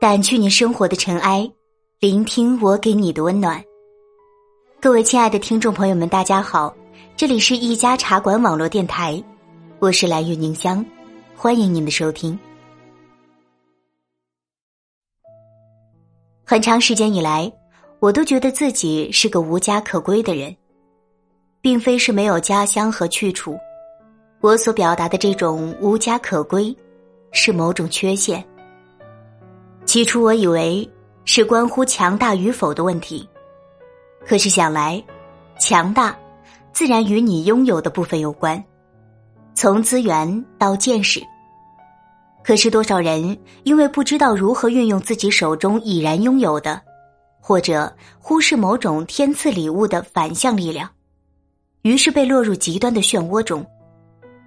掸去你生活的尘埃，聆听我给你的温暖。各位亲爱的听众朋友们，大家好，这里是一家茶馆网络电台，我是蓝玉宁香，欢迎您的收听。很长时间以来，我都觉得自己是个无家可归的人，并非是没有家乡和去处，我所表达的这种无家可归，是某种缺陷。起初我以为是关乎强大与否的问题，可是想来，强大自然与你拥有的部分有关，从资源到见识。可是多少人因为不知道如何运用自己手中已然拥有的，或者忽视某种天赐礼物的反向力量，于是被落入极端的漩涡中，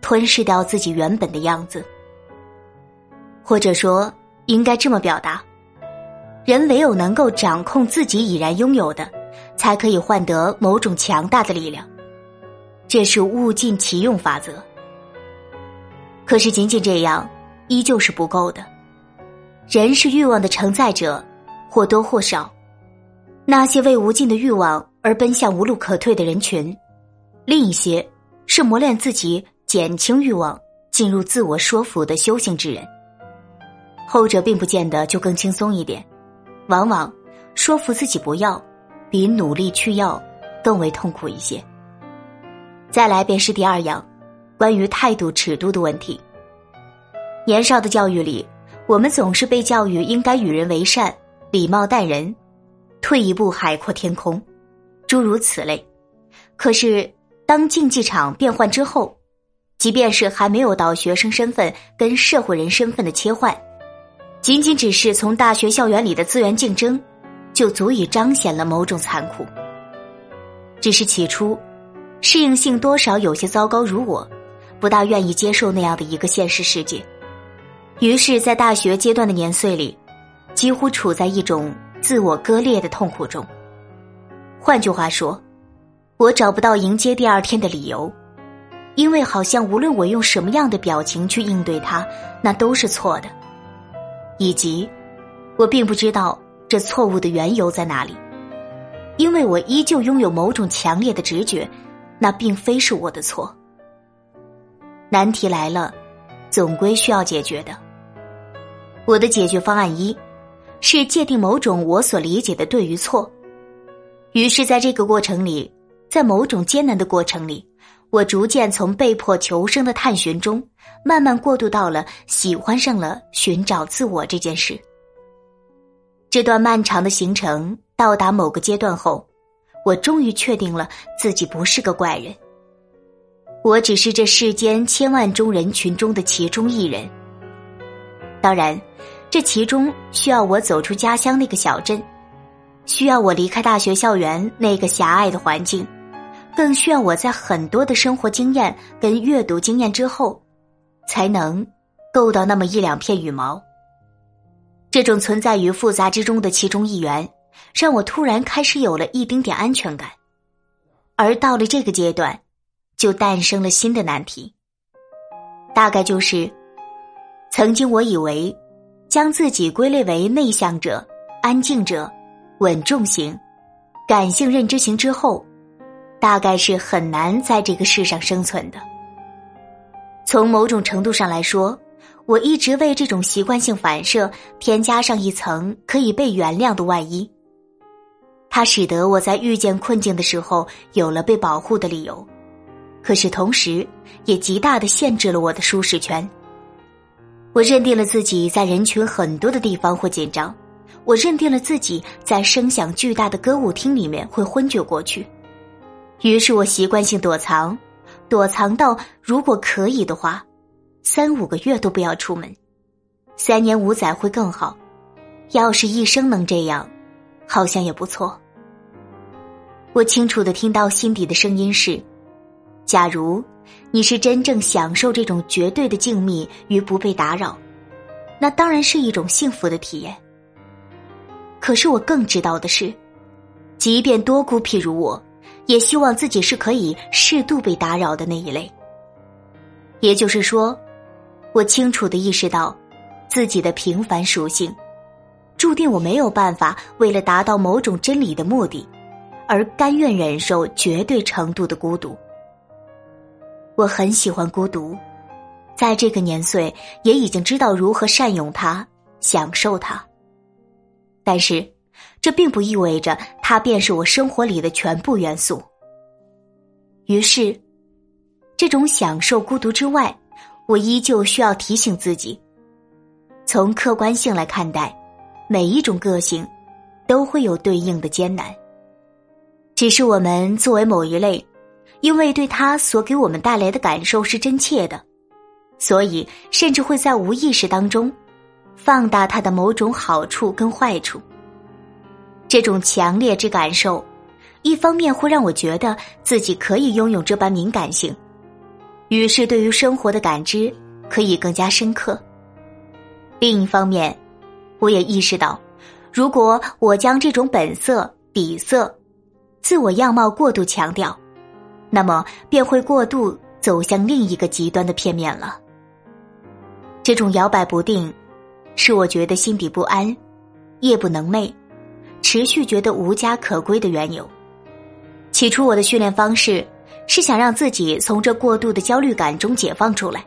吞噬掉自己原本的样子，或者说。应该这么表达：人唯有能够掌控自己已然拥有的，才可以换得某种强大的力量。这是物尽其用法则。可是仅仅这样，依旧是不够的。人是欲望的承载者，或多或少。那些为无尽的欲望而奔向无路可退的人群，另一些是磨练自己、减轻欲望、进入自我说服的修行之人。后者并不见得就更轻松一点，往往说服自己不要，比努力去要更为痛苦一些。再来便是第二样，关于态度尺度的问题。年少的教育里，我们总是被教育应该与人为善、礼貌待人、退一步海阔天空，诸如此类。可是当竞技场变换之后，即便是还没有到学生身份跟社会人身份的切换。仅仅只是从大学校园里的资源竞争，就足以彰显了某种残酷。只是起初，适应性多少有些糟糕，如我，不大愿意接受那样的一个现实世界。于是，在大学阶段的年岁里，几乎处在一种自我割裂的痛苦中。换句话说，我找不到迎接第二天的理由，因为好像无论我用什么样的表情去应对它，那都是错的。以及，我并不知道这错误的缘由在哪里，因为我依旧拥有某种强烈的直觉，那并非是我的错。难题来了，总归需要解决的。我的解决方案一，是界定某种我所理解的对与错。于是，在这个过程里，在某种艰难的过程里。我逐渐从被迫求生的探寻中，慢慢过渡到了喜欢上了寻找自我这件事。这段漫长的行程到达某个阶段后，我终于确定了自己不是个怪人，我只是这世间千万中人群中的其中一人。当然，这其中需要我走出家乡那个小镇，需要我离开大学校园那个狭隘的环境。更需要我在很多的生活经验跟阅读经验之后，才能够到那么一两片羽毛。这种存在于复杂之中的其中一员，让我突然开始有了一丁点安全感。而到了这个阶段，就诞生了新的难题。大概就是，曾经我以为，将自己归类为内向者、安静者、稳重型、感性认知型之后。大概是很难在这个世上生存的。从某种程度上来说，我一直为这种习惯性反射添加上一层可以被原谅的外衣。它使得我在遇见困境的时候有了被保护的理由，可是同时也极大的限制了我的舒适圈。我认定了自己在人群很多的地方会紧张，我认定了自己在声响巨大的歌舞厅里面会昏厥过去。于是我习惯性躲藏，躲藏到如果可以的话，三五个月都不要出门，三年五载会更好。要是一生能这样，好像也不错。我清楚的听到心底的声音是：假如你是真正享受这种绝对的静谧与不被打扰，那当然是一种幸福的体验。可是我更知道的是，即便多孤僻如我。也希望自己是可以适度被打扰的那一类。也就是说，我清楚的意识到自己的平凡属性，注定我没有办法为了达到某种真理的目的，而甘愿忍受绝对程度的孤独。我很喜欢孤独，在这个年岁也已经知道如何善用它，享受它。但是，这并不意味着它便是我生活里的全部元素。于是，这种享受孤独之外，我依旧需要提醒自己，从客观性来看待。每一种个性，都会有对应的艰难。只是我们作为某一类，因为对他所给我们带来的感受是真切的，所以甚至会在无意识当中，放大他的某种好处跟坏处。这种强烈之感受，一方面会让我觉得自己可以拥有这般敏感性，于是对于生活的感知可以更加深刻；另一方面。我也意识到，如果我将这种本色、底色、自我样貌过度强调，那么便会过度走向另一个极端的片面了。这种摇摆不定，是我觉得心底不安、夜不能寐、持续觉得无家可归的缘由。起初，我的训练方式是想让自己从这过度的焦虑感中解放出来。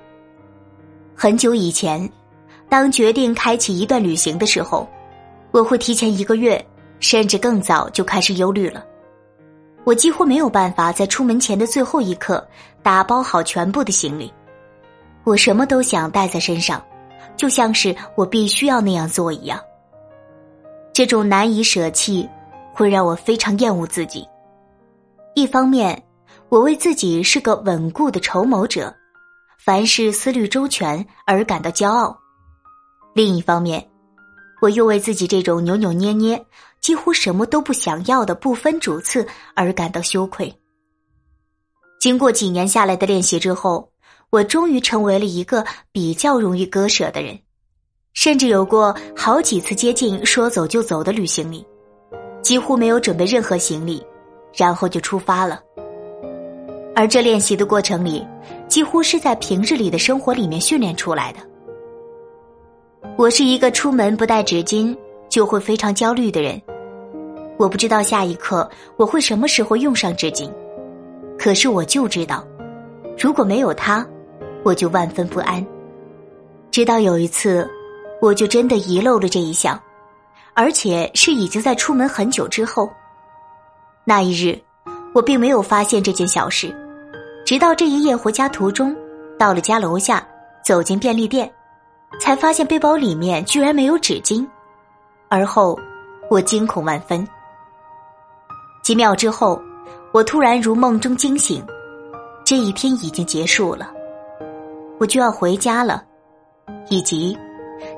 很久以前。当决定开启一段旅行的时候，我会提前一个月，甚至更早就开始忧虑了。我几乎没有办法在出门前的最后一刻打包好全部的行李，我什么都想带在身上，就像是我必须要那样做一样。这种难以舍弃，会让我非常厌恶自己。一方面，我为自己是个稳固的筹谋者，凡事思虑周全而感到骄傲。另一方面，我又为自己这种扭扭捏捏、几乎什么都不想要的不分主次而感到羞愧。经过几年下来的练习之后，我终于成为了一个比较容易割舍的人，甚至有过好几次接近说走就走的旅行里，几乎没有准备任何行李，然后就出发了。而这练习的过程里，几乎是在平日里的生活里面训练出来的。我是一个出门不带纸巾就会非常焦虑的人，我不知道下一刻我会什么时候用上纸巾，可是我就知道，如果没有它，我就万分不安。直到有一次，我就真的遗漏了这一项，而且是已经在出门很久之后。那一日，我并没有发现这件小事，直到这一夜回家途中，到了家楼下，走进便利店。才发现背包里面居然没有纸巾，而后我惊恐万分。几秒之后，我突然如梦中惊醒，这一天已经结束了，我就要回家了，以及，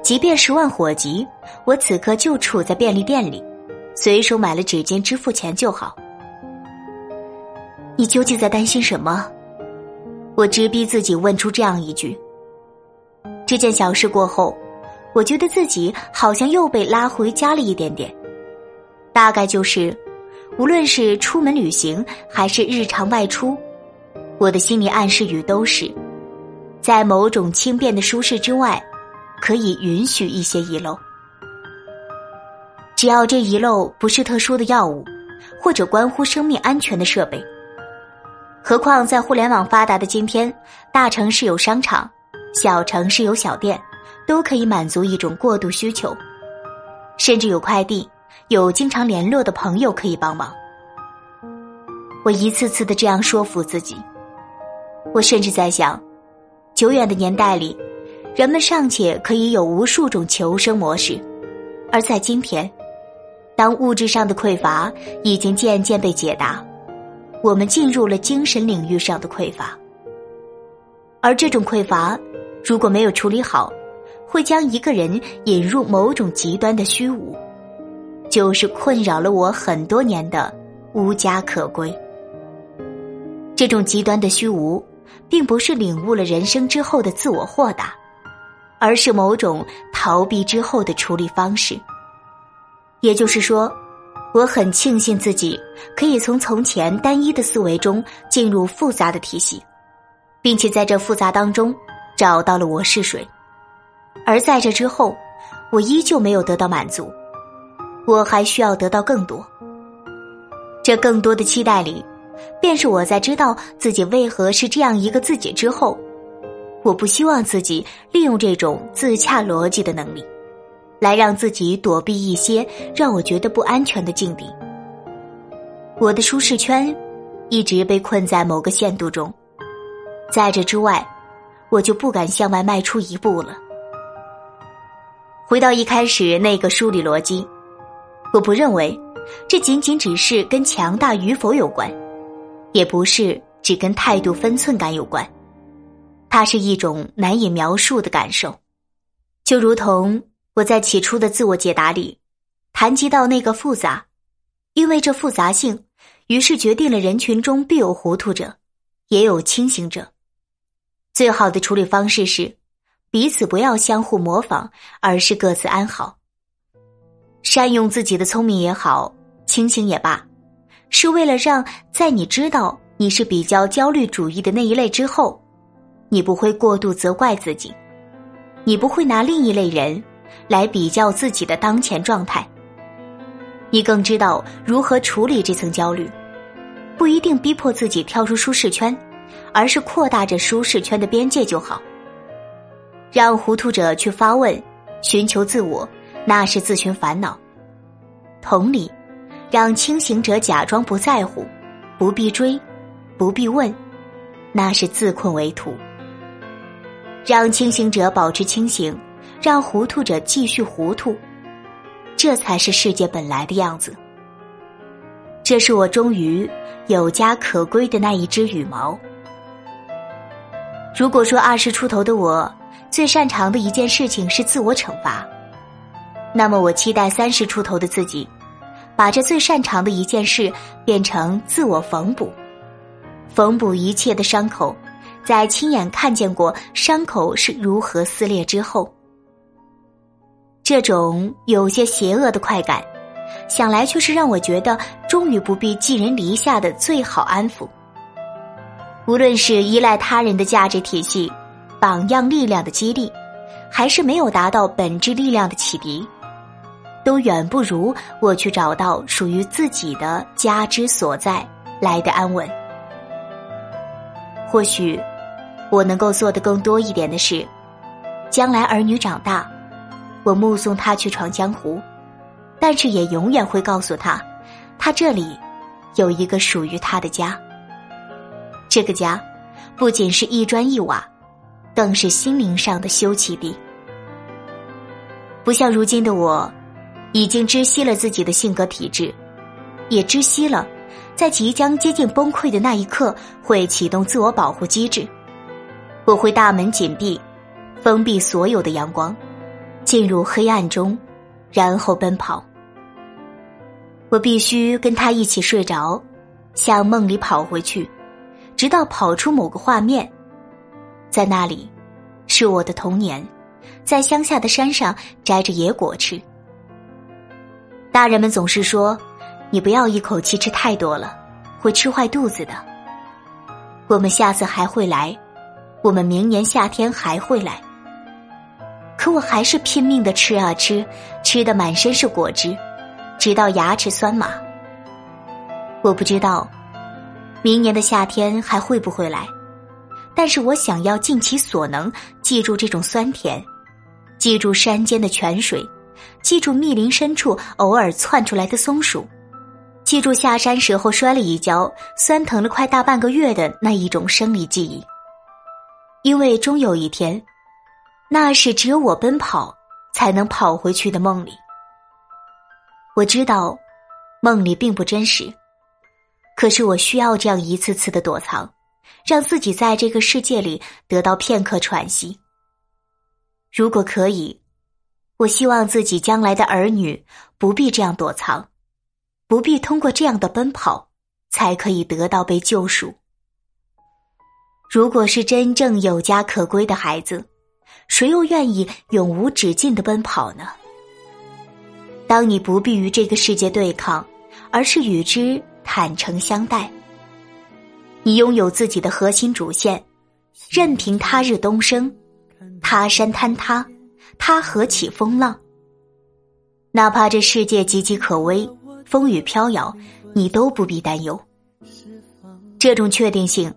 即便十万火急，我此刻就处在便利店里，随手买了纸巾支付钱就好。你究竟在担心什么？我直逼自己问出这样一句。这件小事过后，我觉得自己好像又被拉回家了一点点。大概就是，无论是出门旅行还是日常外出，我的心理暗示语都是，在某种轻便的舒适之外，可以允许一些遗漏。只要这遗漏不是特殊的药物，或者关乎生命安全的设备。何况在互联网发达的今天，大城市有商场。小城市有小店，都可以满足一种过度需求，甚至有快递，有经常联络的朋友可以帮忙。我一次次的这样说服自己，我甚至在想，久远的年代里，人们尚且可以有无数种求生模式，而在今天，当物质上的匮乏已经渐渐被解答，我们进入了精神领域上的匮乏，而这种匮乏。如果没有处理好，会将一个人引入某种极端的虚无，就是困扰了我很多年的无家可归。这种极端的虚无，并不是领悟了人生之后的自我豁达，而是某种逃避之后的处理方式。也就是说，我很庆幸自己可以从从前单一的思维中进入复杂的体系，并且在这复杂当中。找到了我是谁，而在这之后，我依旧没有得到满足，我还需要得到更多。这更多的期待里，便是我在知道自己为何是这样一个自己之后，我不希望自己利用这种自洽逻辑的能力，来让自己躲避一些让我觉得不安全的境地。我的舒适圈一直被困在某个限度中，在这之外，我就不敢向外迈出一步了。回到一开始那个梳理逻辑，我不认为这仅仅只是跟强大与否有关，也不是只跟态度分寸感有关，它是一种难以描述的感受，就如同我在起初的自我解答里谈及到那个复杂，因为这复杂性。于是决定了人群中必有糊涂者，也有清醒者。最好的处理方式是，彼此不要相互模仿，而是各自安好。善用自己的聪明也好，清醒也罢，是为了让在你知道你是比较焦虑主义的那一类之后，你不会过度责怪自己，你不会拿另一类人来比较自己的当前状态。你更知道如何处理这层焦虑，不一定逼迫自己跳出舒适圈，而是扩大着舒适圈的边界就好。让糊涂者去发问，寻求自我，那是自寻烦恼；同理，让清醒者假装不在乎，不必追，不必问，那是自困为徒。让清醒者保持清醒，让糊涂者继续糊涂。这才是世界本来的样子。这是我终于有家可归的那一只羽毛。如果说二十出头的我最擅长的一件事情是自我惩罚，那么我期待三十出头的自己，把这最擅长的一件事变成自我缝补，缝补一切的伤口，在亲眼看见过伤口是如何撕裂之后。这种有些邪恶的快感，想来却是让我觉得终于不必寄人篱下的最好安抚。无论是依赖他人的价值体系、榜样力量的激励，还是没有达到本质力量的启迪，都远不如我去找到属于自己的家之所在来的安稳。或许，我能够做的更多一点的是，将来儿女长大。我目送他去闯江湖，但是也永远会告诉他，他这里有一个属于他的家。这个家不仅是一砖一瓦，更是心灵上的休憩地。不像如今的我，已经知悉了自己的性格体质，也知悉了在即将接近崩溃的那一刻会启动自我保护机制，我会大门紧闭，封闭所有的阳光。进入黑暗中，然后奔跑。我必须跟他一起睡着，向梦里跑回去，直到跑出某个画面，在那里，是我的童年，在乡下的山上摘着野果吃。大人们总是说：“你不要一口气吃太多了，会吃坏肚子的。”我们下次还会来，我们明年夏天还会来。可我还是拼命的吃啊吃，吃的满身是果汁，直到牙齿酸麻。我不知道明年的夏天还会不会来，但是我想要尽其所能记住这种酸甜，记住山间的泉水，记住密林深处偶尔窜出来的松鼠，记住下山时候摔了一跤，酸疼了快大半个月的那一种生理记忆，因为终有一天。那是只有我奔跑才能跑回去的梦里。我知道，梦里并不真实，可是我需要这样一次次的躲藏，让自己在这个世界里得到片刻喘息。如果可以，我希望自己将来的儿女不必这样躲藏，不必通过这样的奔跑才可以得到被救赎。如果是真正有家可归的孩子。谁又愿意永无止境的奔跑呢？当你不必与这个世界对抗，而是与之坦诚相待，你拥有自己的核心主线，任凭他日东升，他山坍塌，他河起风浪。哪怕这世界岌岌可危，风雨飘摇，你都不必担忧。这种确定性，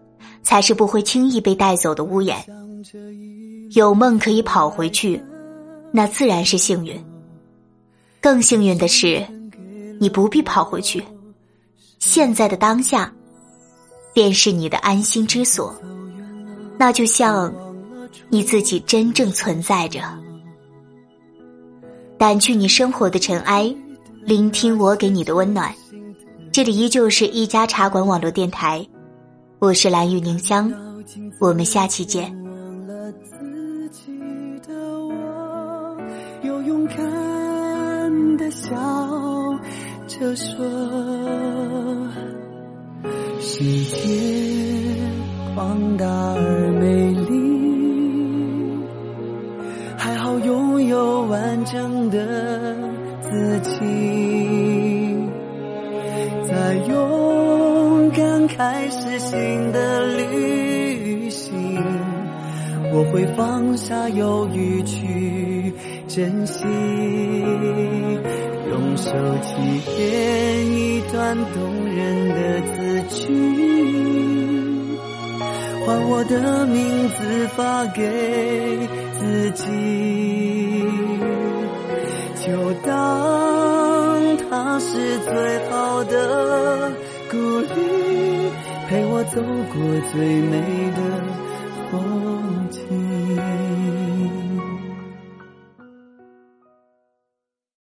才是不会轻易被带走的屋檐。有梦可以跑回去，那自然是幸运。更幸运的是，你不必跑回去，现在的当下，便是你的安心之所。那就像你自己真正存在着。掸去你生活的尘埃，聆听我给你的温暖。这里依旧是一家茶馆网络电台，我是蓝雨宁香，我们下期见。有勇敢的笑着说，世界广大而美新的旅行，我会放下犹豫去。珍惜，用手机编一段动人的字句，换我的名字发给自己，就当它是最好的鼓励，陪我走过最美的。